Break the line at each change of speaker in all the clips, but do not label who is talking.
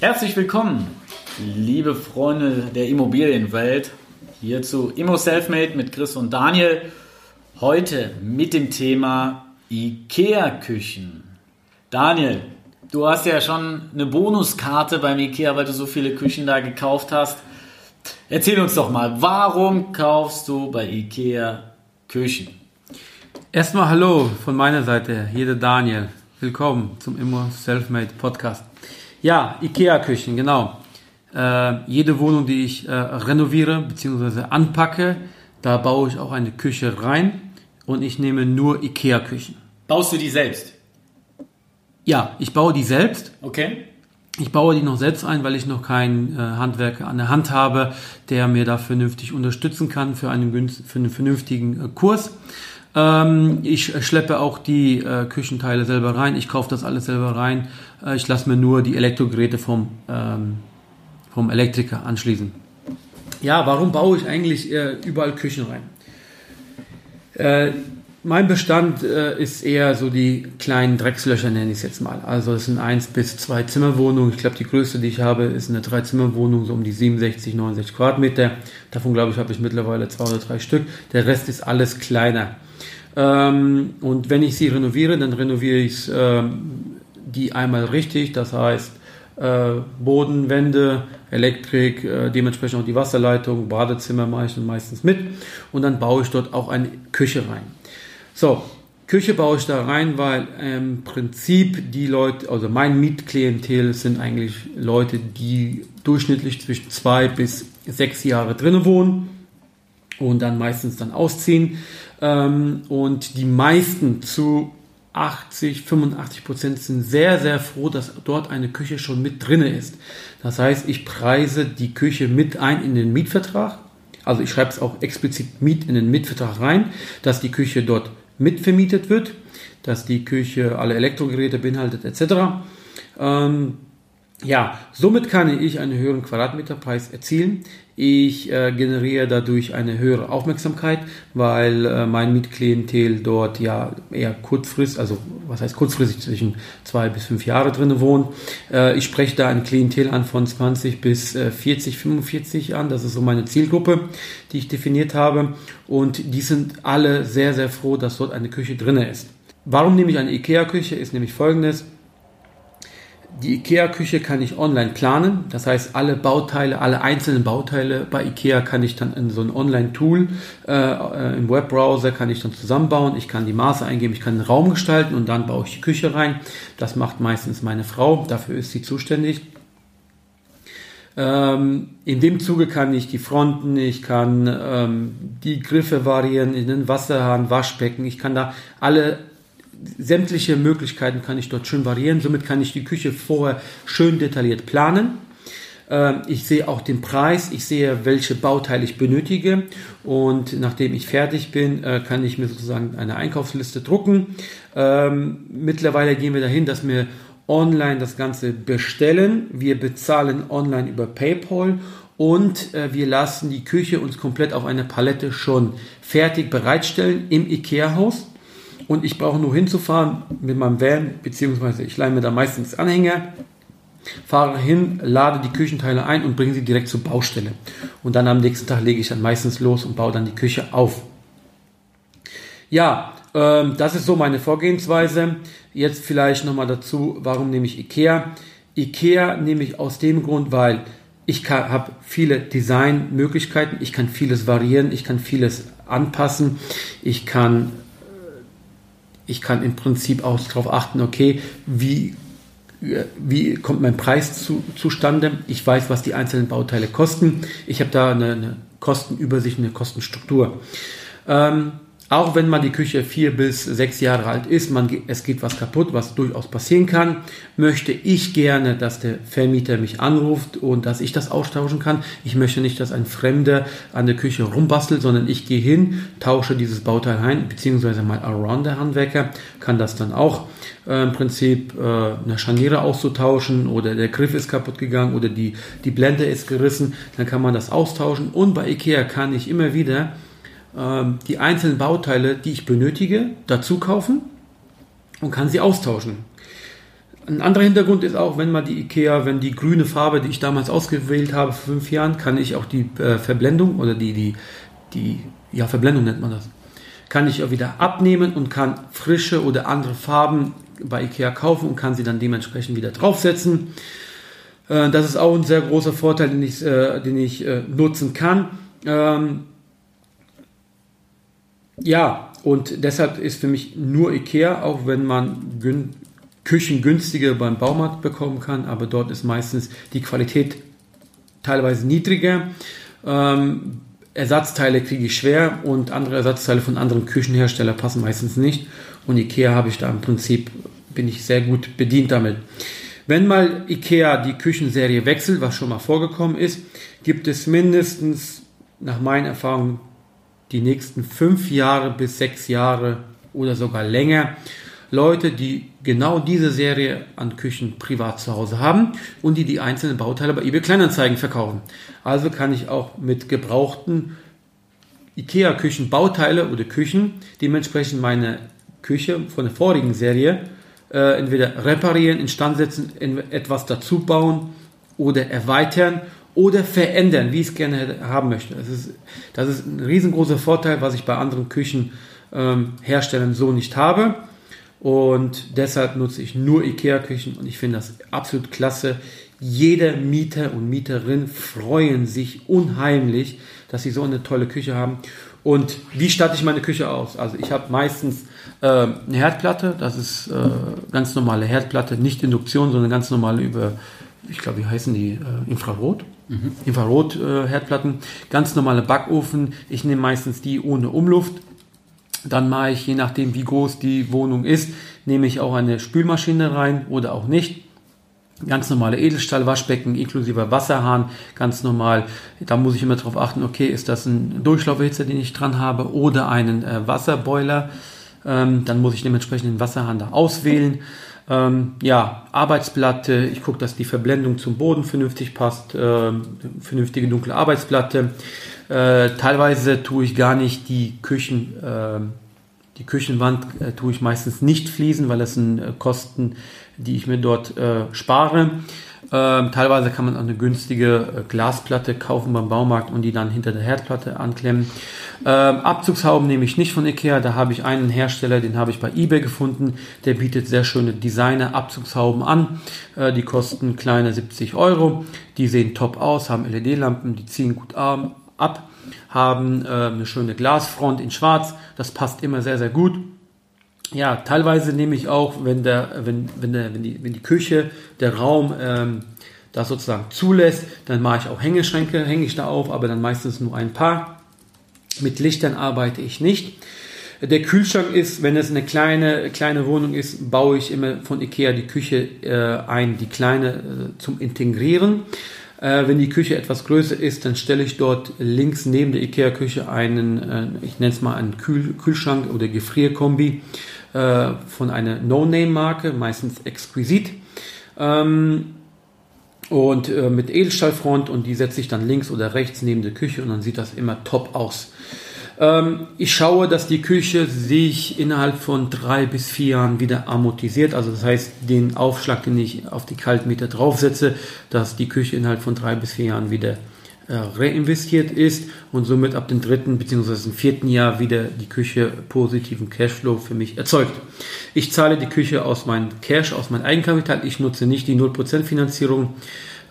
Herzlich willkommen, liebe Freunde der Immobilienwelt, hier zu Immo Selfmade mit Chris und Daniel. Heute mit dem Thema IKEA-Küchen. Daniel, du hast ja schon eine Bonuskarte beim IKEA, weil du so viele Küchen da gekauft hast. Erzähl uns doch mal, warum kaufst du bei IKEA Küchen?
Erstmal Hallo von meiner Seite, hier der Daniel. Willkommen zum Immo Selfmade Podcast. Ja, IKEA-Küchen, genau. Äh, jede Wohnung, die ich äh, renoviere bzw. anpacke, da baue ich auch eine Küche rein und ich nehme nur IKEA-Küchen.
Baust du die selbst?
Ja, ich baue die selbst.
Okay.
Ich baue die noch selbst ein, weil ich noch keinen äh, Handwerker an der Hand habe, der mir da vernünftig unterstützen kann für einen, für einen vernünftigen äh, Kurs. Ähm, ich schleppe auch die äh, Küchenteile selber rein. Ich kaufe das alles selber rein. Äh, ich lasse mir nur die Elektrogeräte vom, ähm, vom Elektriker anschließen. Ja, warum baue ich eigentlich äh, überall Küchen rein? Äh, mein Bestand äh, ist eher so die kleinen Dreckslöcher, nenne ich es jetzt mal. Also es sind eins bis zwei Zimmerwohnungen. Ich glaube, die größte, die ich habe, ist eine Dreizimmerwohnung, so um die 67, 69 Quadratmeter. Davon, glaube ich, habe ich mittlerweile zwei oder drei Stück. Der Rest ist alles kleiner. Ähm, und wenn ich sie renoviere, dann renoviere ich ähm, die einmal richtig. Das heißt, äh, Boden, Wände, Elektrik, äh, dementsprechend auch die Wasserleitung, Badezimmer mache ich dann meistens mit. Und dann baue ich dort auch eine Küche rein. So, Küche baue ich da rein, weil im Prinzip die Leute, also mein Mietklientel sind eigentlich Leute, die durchschnittlich zwischen zwei bis sechs Jahre drinnen wohnen und dann meistens dann ausziehen. Ähm, und die meisten zu 80, 85 Prozent sind sehr, sehr froh, dass dort eine Küche schon mit drinne ist. Das heißt, ich preise die Küche mit ein in den Mietvertrag. Also ich schreibe es auch explizit Miet in den Mietvertrag rein, dass die Küche dort mitvermietet wird, dass die Küche alle Elektrogeräte beinhaltet etc. Ähm, ja, somit kann ich einen höheren Quadratmeterpreis erzielen. Ich äh, generiere dadurch eine höhere Aufmerksamkeit, weil äh, mein Mietklientel dort ja eher kurzfristig, also was heißt kurzfristig, zwischen zwei bis fünf Jahre drin wohnt. Äh, ich spreche da ein Klientel an von 20 bis 40, äh, 45 an. Das ist so meine Zielgruppe, die ich definiert habe. Und die sind alle sehr, sehr froh, dass dort eine Küche drin ist. Warum nehme ich eine IKEA-Küche? Ist nämlich folgendes. Die IKEA-Küche kann ich online planen. Das heißt, alle Bauteile, alle einzelnen Bauteile bei IKEA kann ich dann in so ein Online-Tool äh, äh, im Webbrowser kann ich dann zusammenbauen. Ich kann die Maße eingeben, ich kann den Raum gestalten und dann baue ich die Küche rein. Das macht meistens meine Frau. Dafür ist sie zuständig. Ähm, in dem Zuge kann ich die Fronten, ich kann ähm, die Griffe variieren in den Wasserhahn, Waschbecken. Ich kann da alle sämtliche Möglichkeiten kann ich dort schön variieren. Somit kann ich die Küche vorher schön detailliert planen. Ähm, ich sehe auch den Preis, ich sehe, welche Bauteile ich benötige und nachdem ich fertig bin, äh, kann ich mir sozusagen eine Einkaufsliste drucken. Ähm, mittlerweile gehen wir dahin, dass wir online das Ganze bestellen. Wir bezahlen online über PayPal und äh, wir lassen die Küche uns komplett auf einer Palette schon fertig bereitstellen im IKEA-Haus und ich brauche nur hinzufahren mit meinem Van, beziehungsweise ich leihe mir da meistens Anhänger, fahre hin, lade die Küchenteile ein und bringe sie direkt zur Baustelle. Und dann am nächsten Tag lege ich dann meistens los und baue dann die Küche auf. Ja, ähm, das ist so meine Vorgehensweise. Jetzt vielleicht nochmal dazu, warum nehme ich Ikea? Ikea nehme ich aus dem Grund, weil ich habe viele Designmöglichkeiten, ich kann vieles variieren, ich kann vieles anpassen, ich kann ich kann im Prinzip auch darauf achten, okay, wie, wie kommt mein Preis zu, zustande? Ich weiß, was die einzelnen Bauteile kosten. Ich habe da eine, eine Kostenübersicht, eine Kostenstruktur. Ähm, auch wenn mal die Küche vier bis sechs Jahre alt ist, man, es geht was kaputt, was durchaus passieren kann, möchte ich gerne, dass der Vermieter mich anruft und dass ich das austauschen kann. Ich möchte nicht, dass ein Fremder an der Küche rumbastelt, sondern ich gehe hin, tausche dieses Bauteil ein, beziehungsweise mal around der Handwerker kann das dann auch äh, im Prinzip äh, eine Scharniere auszutauschen oder der Griff ist kaputt gegangen oder die, die Blende ist gerissen, dann kann man das austauschen und bei Ikea kann ich immer wieder die einzelnen Bauteile, die ich benötige, dazu kaufen und kann sie austauschen. Ein anderer Hintergrund ist auch, wenn man die IKEA, wenn die grüne Farbe, die ich damals ausgewählt habe vor fünf Jahren, kann ich auch die äh, Verblendung oder die, die, die, ja, Verblendung nennt man das, kann ich auch wieder abnehmen und kann frische oder andere Farben bei IKEA kaufen und kann sie dann dementsprechend wieder draufsetzen. Äh, das ist auch ein sehr großer Vorteil, den ich, äh, den ich äh, nutzen kann. Ähm, ja, und deshalb ist für mich nur Ikea, auch wenn man gün Küchen günstiger beim Baumarkt bekommen kann, aber dort ist meistens die Qualität teilweise niedriger. Ähm, Ersatzteile kriege ich schwer und andere Ersatzteile von anderen Küchenherstellern passen meistens nicht. Und Ikea habe ich da im Prinzip, bin ich sehr gut bedient damit. Wenn mal Ikea die Küchenserie wechselt, was schon mal vorgekommen ist, gibt es mindestens nach meinen Erfahrungen die nächsten fünf Jahre bis sechs Jahre oder sogar länger Leute, die genau diese Serie an Küchen privat zu Hause haben und die die einzelnen Bauteile bei eBay Kleinanzeigen verkaufen. Also kann ich auch mit gebrauchten IKEA Küchen Bauteile oder Küchen dementsprechend meine Küche von der vorigen Serie äh, entweder reparieren, instand setzen, etwas dazu bauen oder erweitern oder verändern, wie ich es gerne haben möchte. Das ist, das ist ein riesengroßer Vorteil, was ich bei anderen Küchenherstellern ähm, so nicht habe. Und deshalb nutze ich nur IKEA-Küchen und ich finde das absolut klasse. Jeder Mieter und Mieterin freuen sich unheimlich, dass sie so eine tolle Küche haben. Und wie statte ich meine Küche aus? Also ich habe meistens äh, eine Herdplatte, das ist äh, ganz normale Herdplatte, nicht Induktion, sondern ganz normale über, ich glaube, wie heißen die, äh, Infrarot. Mhm. Infrarot-Herdplatten, ganz normale Backofen. Ich nehme meistens die ohne Umluft. Dann mache ich, je nachdem wie groß die Wohnung ist, nehme ich auch eine Spülmaschine rein oder auch nicht. Ganz normale Edelstahlwaschbecken inklusive Wasserhahn, ganz normal. Da muss ich immer darauf achten, okay, ist das ein Durchlauferhitzer, den ich dran habe oder einen äh, Wasserboiler. Ähm, dann muss ich dementsprechend den Wasserhahn da auswählen. Ähm, ja, Arbeitsplatte, ich gucke, dass die Verblendung zum Boden vernünftig passt, äh, vernünftige dunkle Arbeitsplatte. Äh, teilweise tue ich gar nicht die Küchen, äh, die Küchenwand äh, tue ich meistens nicht fließen, weil das sind äh, Kosten, die ich mir dort äh, spare. Ähm, teilweise kann man auch eine günstige Glasplatte kaufen beim Baumarkt und die dann hinter der Herdplatte anklemmen. Ähm, Abzugshauben nehme ich nicht von Ikea, da habe ich einen Hersteller, den habe ich bei eBay gefunden, der bietet sehr schöne Designer-Abzugshauben an. Äh, die kosten kleine 70 Euro. Die sehen top aus, haben LED-Lampen, die ziehen gut ab, haben äh, eine schöne Glasfront in schwarz. Das passt immer sehr, sehr gut ja, teilweise nehme ich auch, wenn der, wenn, wenn der, wenn die, wenn die Küche, der Raum ähm, das sozusagen zulässt, dann mache ich auch Hängeschränke, hänge ich da auf, aber dann meistens nur ein paar. Mit Lichtern arbeite ich nicht. Der Kühlschrank ist, wenn es eine kleine, kleine Wohnung ist, baue ich immer von Ikea die Küche äh, ein, die kleine äh, zum Integrieren. Äh, wenn die Küche etwas größer ist, dann stelle ich dort links neben der Ikea-Küche einen, äh, ich nenne es mal einen Kühl Kühlschrank oder Gefrierkombi äh, von einer No-Name-Marke, meistens exquisit. Ähm, und äh, mit Edelstahlfront und die setze ich dann links oder rechts neben der Küche und dann sieht das immer top aus. Ähm, ich schaue, dass die Küche sich innerhalb von drei bis vier Jahren wieder amortisiert. Also das heißt, den Aufschlag, den ich auf die Kaltmeter draufsetze, dass die Küche innerhalb von drei bis vier Jahren wieder reinvestiert ist und somit ab dem dritten bzw. vierten Jahr wieder die Küche positiven Cashflow für mich erzeugt. Ich zahle die Küche aus meinem Cash, aus meinem Eigenkapital. Ich nutze nicht die 0% Finanzierung.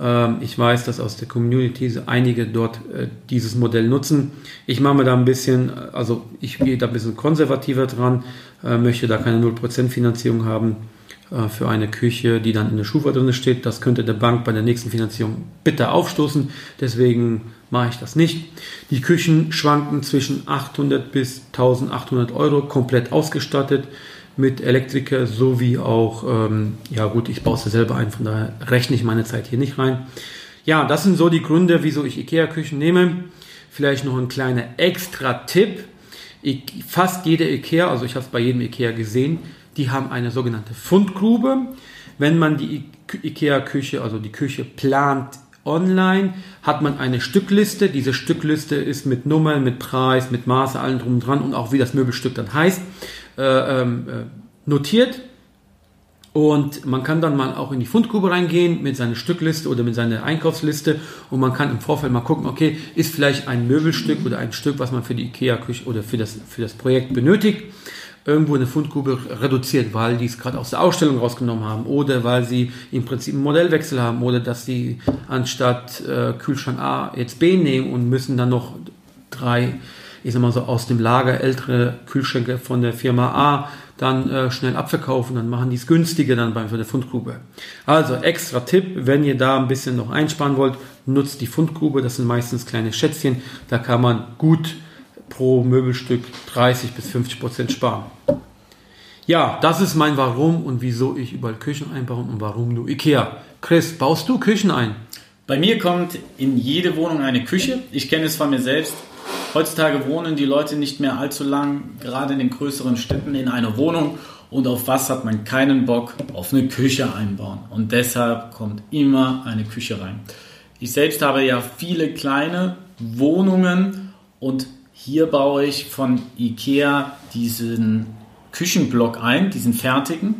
Ähm, ich weiß, dass aus der Community einige dort äh, dieses Modell nutzen. Ich mache mir da ein bisschen, also ich gehe da ein bisschen konservativer dran, äh, möchte da keine 0% Finanzierung haben äh, für eine Küche, die dann in der Schufa drin steht. Das könnte der Bank bei der nächsten Finanzierung bitte aufstoßen. Deswegen mache ich das nicht. Die Küchen schwanken zwischen 800 bis 1800 Euro, komplett ausgestattet mit Elektriker sowie auch, ähm, ja gut, ich baue es selber ein, von daher rechne ich meine Zeit hier nicht rein. Ja, das sind so die Gründe, wieso ich IKEA-Küchen nehme. Vielleicht noch ein kleiner Extra-Tipp. Fast jede IKEA, also ich habe es bei jedem IKEA gesehen, die haben eine sogenannte Fundgrube. Wenn man die IKEA-Küche, also die Küche plant online, hat man eine Stückliste. Diese Stückliste ist mit Nummern, mit Preis, mit Maße, allen drum und dran und auch wie das Möbelstück dann heißt, äh, ähm, äh, notiert. Und man kann dann mal auch in die Fundgrube reingehen mit seiner Stückliste oder mit seiner Einkaufsliste und man kann im Vorfeld mal gucken, okay, ist vielleicht ein Möbelstück oder ein Stück, was man für die IKEA-Küche oder für das, für das Projekt benötigt irgendwo eine Fundgrube reduziert, weil die es gerade aus der Ausstellung rausgenommen haben oder weil sie im Prinzip einen Modellwechsel haben oder dass sie anstatt äh, Kühlschrank A jetzt B nehmen und müssen dann noch drei, ich sag mal so aus dem Lager ältere Kühlschränke von der Firma A dann äh, schnell abverkaufen, dann machen die es günstiger dann bei für der Fundgrube. Also extra Tipp, wenn ihr da ein bisschen noch einsparen wollt, nutzt die Fundgrube, das sind meistens kleine Schätzchen, da kann man gut pro Möbelstück 30 bis 50 Prozent sparen. Ja, das ist mein Warum und wieso ich überall Küchen einbaue und warum nur Ikea. Chris, baust du Küchen ein?
Bei mir kommt in jede Wohnung eine Küche. Ich kenne es von mir selbst. Heutzutage wohnen die Leute nicht mehr allzu lang, gerade in den größeren Städten, in einer Wohnung. Und auf was hat man keinen Bock? Auf eine Küche einbauen. Und deshalb kommt immer eine Küche rein. Ich selbst habe ja viele kleine Wohnungen und hier baue ich von IKEA diesen Küchenblock ein, diesen fertigen.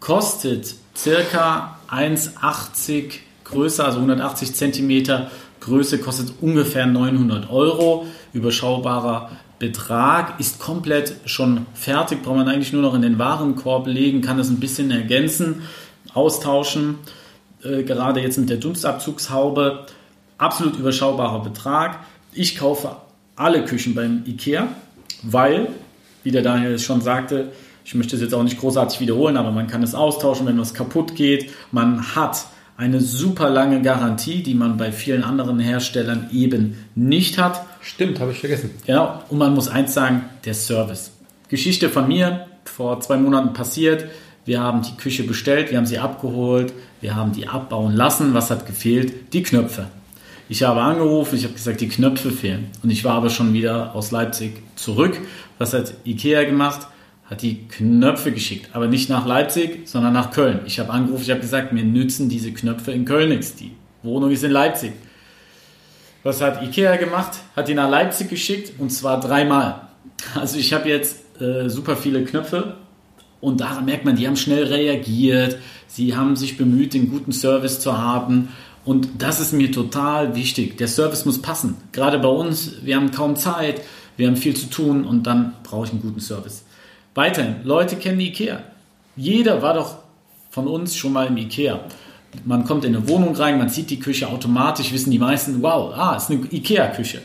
Kostet circa 1,80 größer, also 180 Zentimeter Größe, kostet ungefähr 900 Euro. Überschaubarer Betrag ist komplett schon fertig, braucht man eigentlich nur noch in den Warenkorb legen, kann das ein bisschen ergänzen, austauschen. Äh, gerade jetzt mit der Dunstabzugshaube. Absolut überschaubarer Betrag. Ich kaufe alle Küchen beim IKEA, weil, wie der Daniel es schon sagte, ich möchte es jetzt auch nicht großartig wiederholen, aber man kann es austauschen, wenn was kaputt geht. Man hat eine super lange Garantie, die man bei vielen anderen Herstellern eben nicht hat.
Stimmt, habe ich vergessen.
Genau, und man muss eins sagen, der Service. Geschichte von mir, vor zwei Monaten passiert. Wir haben die Küche bestellt, wir haben sie abgeholt, wir haben die abbauen lassen. Was hat gefehlt? Die Knöpfe. Ich habe angerufen, ich habe gesagt, die Knöpfe fehlen. Und ich war aber schon wieder aus Leipzig zurück. Was hat Ikea gemacht? Hat die Knöpfe geschickt. Aber nicht nach Leipzig, sondern nach Köln. Ich habe angerufen, ich habe gesagt, mir nützen diese Knöpfe in Köln nichts. Die Wohnung ist in Leipzig. Was hat Ikea gemacht? Hat die nach Leipzig geschickt und zwar dreimal. Also ich habe jetzt äh, super viele Knöpfe und daran merkt man, die haben schnell reagiert, sie haben sich bemüht, den guten Service zu haben und das ist mir total wichtig. Der Service muss passen. Gerade bei uns, wir haben kaum Zeit, wir haben viel zu tun und dann brauche ich einen guten Service. Weiterhin, Leute kennen Ikea. Jeder war doch von uns schon mal im Ikea. Man kommt in eine Wohnung rein, man sieht die Küche automatisch, wissen die meisten, wow, ah, ist eine Ikea-Küche.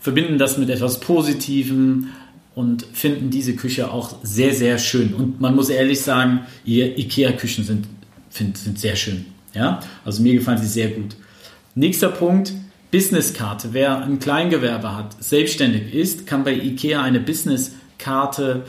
Verbinden das mit etwas Positivem und finden diese Küche auch sehr, sehr schön. Und man muss ehrlich sagen, Ikea-Küchen sind, sind sehr schön. Ja? Also mir gefallen sie sehr gut. Nächster Punkt, Businesskarte. Wer ein Kleingewerbe hat, selbstständig ist, kann bei IKEA eine Businesskarte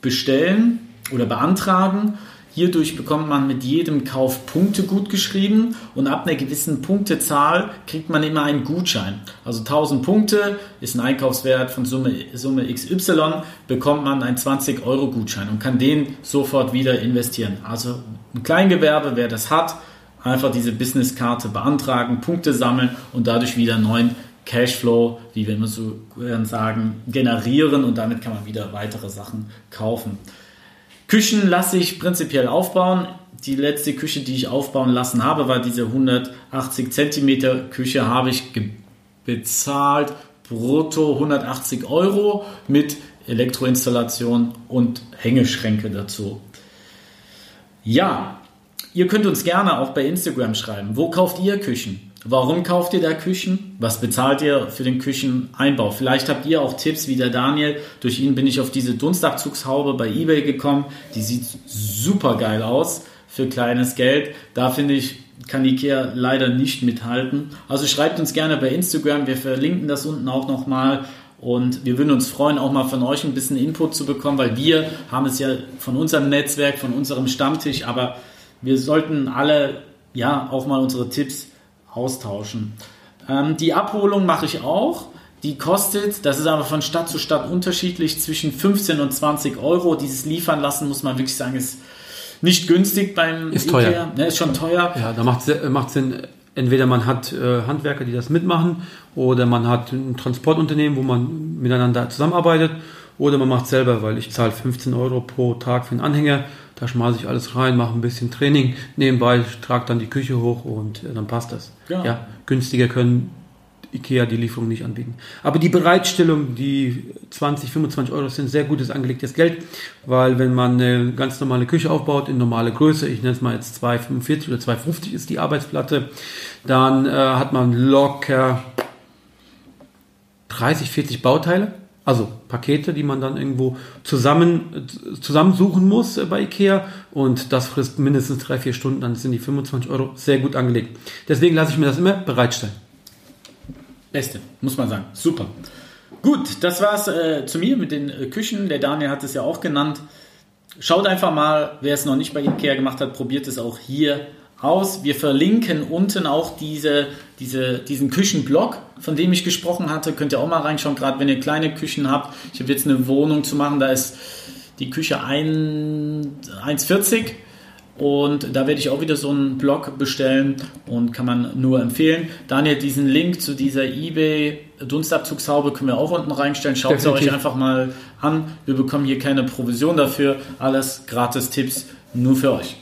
bestellen oder beantragen. Hierdurch bekommt man mit jedem Kauf Punkte gut geschrieben und ab einer gewissen Punktezahl kriegt man immer einen Gutschein. Also 1000 Punkte ist ein Einkaufswert von Summe, Summe XY, bekommt man einen 20 Euro Gutschein und kann den sofort wieder investieren. Also ein Kleingewerbe, wer das hat, einfach diese Businesskarte beantragen, Punkte sammeln und dadurch wieder neuen Cashflow, wie wir immer so sagen, generieren und damit kann man wieder weitere Sachen kaufen. Küchen lasse ich prinzipiell aufbauen. Die letzte Küche, die ich aufbauen lassen habe, war diese 180 cm Küche, habe ich bezahlt brutto 180 Euro mit Elektroinstallation und Hängeschränke dazu. Ja, Ihr könnt uns gerne auch bei Instagram schreiben. Wo kauft ihr Küchen? Warum kauft ihr da Küchen? Was bezahlt ihr für den Kücheneinbau? Vielleicht habt ihr auch Tipps wie der Daniel. Durch ihn bin ich auf diese Dunstabzugshaube bei eBay gekommen. Die sieht super geil aus für kleines Geld. Da finde ich, kann Ikea leider nicht mithalten. Also schreibt uns gerne bei Instagram. Wir verlinken das unten auch nochmal. Und wir würden uns freuen, auch mal von euch ein bisschen Input zu bekommen, weil wir haben es ja von unserem Netzwerk, von unserem Stammtisch, aber wir sollten alle ja auch mal unsere Tipps austauschen. Ähm, die Abholung mache ich auch. Die kostet, das ist aber von Stadt zu Stadt unterschiedlich, zwischen 15 und 20 Euro. Dieses Liefern lassen, muss man wirklich sagen, ist nicht günstig beim
ist Ikea. Teuer.
Ne, ist schon teuer.
Ja, da macht es Sinn, entweder man hat äh, Handwerker, die das mitmachen, oder man hat ein Transportunternehmen, wo man miteinander zusammenarbeitet, oder man macht es selber, weil ich zahle 15 Euro pro Tag für einen Anhänger da schmeiße ich alles rein, mache ein bisschen Training nebenbei, trage dann die Küche hoch und äh, dann passt das. Ja. ja. günstiger können IKEA die Lieferung nicht anbieten. Aber die Bereitstellung, die 20, 25 Euro sind sehr gutes angelegtes Geld, weil wenn man eine ganz normale Küche aufbaut in normale Größe, ich nenne es mal jetzt 2,45 oder 2,50 ist die Arbeitsplatte, dann äh, hat man locker 30, 40 Bauteile also Pakete, die man dann irgendwo zusammen, zusammensuchen muss äh, bei Ikea und das frisst mindestens drei, vier Stunden, dann sind die 25 Euro sehr gut angelegt. Deswegen lasse ich mir das immer bereitstellen.
Beste, muss man sagen. Super. Gut, das war's äh, zu mir mit den äh, Küchen. Der Daniel hat es ja auch genannt. Schaut einfach mal, wer es noch nicht bei Ikea gemacht hat, probiert es auch hier aus. Wir verlinken unten auch diese, diese, diesen Küchenblog, von dem ich gesprochen hatte. Könnt ihr auch mal reinschauen, gerade wenn ihr kleine Küchen habt. Ich habe jetzt eine Wohnung zu machen, da ist die Küche 1,40 und da werde ich auch wieder so einen Blog bestellen und kann man nur empfehlen. Daniel, diesen Link zu dieser eBay Dunstabzugshaube können wir auch unten reinstellen. Schaut sie euch einfach mal an. Wir bekommen hier keine Provision dafür. Alles gratis Tipps nur für euch.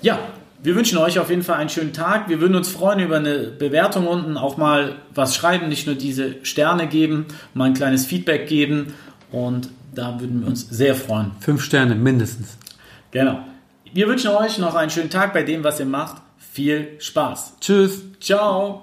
Ja, wir wünschen euch auf jeden Fall einen schönen Tag. Wir würden uns freuen über eine Bewertung unten, auch mal was schreiben, nicht nur diese Sterne geben, mal ein kleines Feedback geben und da würden wir uns sehr freuen.
Fünf Sterne mindestens.
Genau. Wir wünschen euch noch einen schönen Tag bei dem, was ihr macht. Viel Spaß.
Tschüss.
Ciao.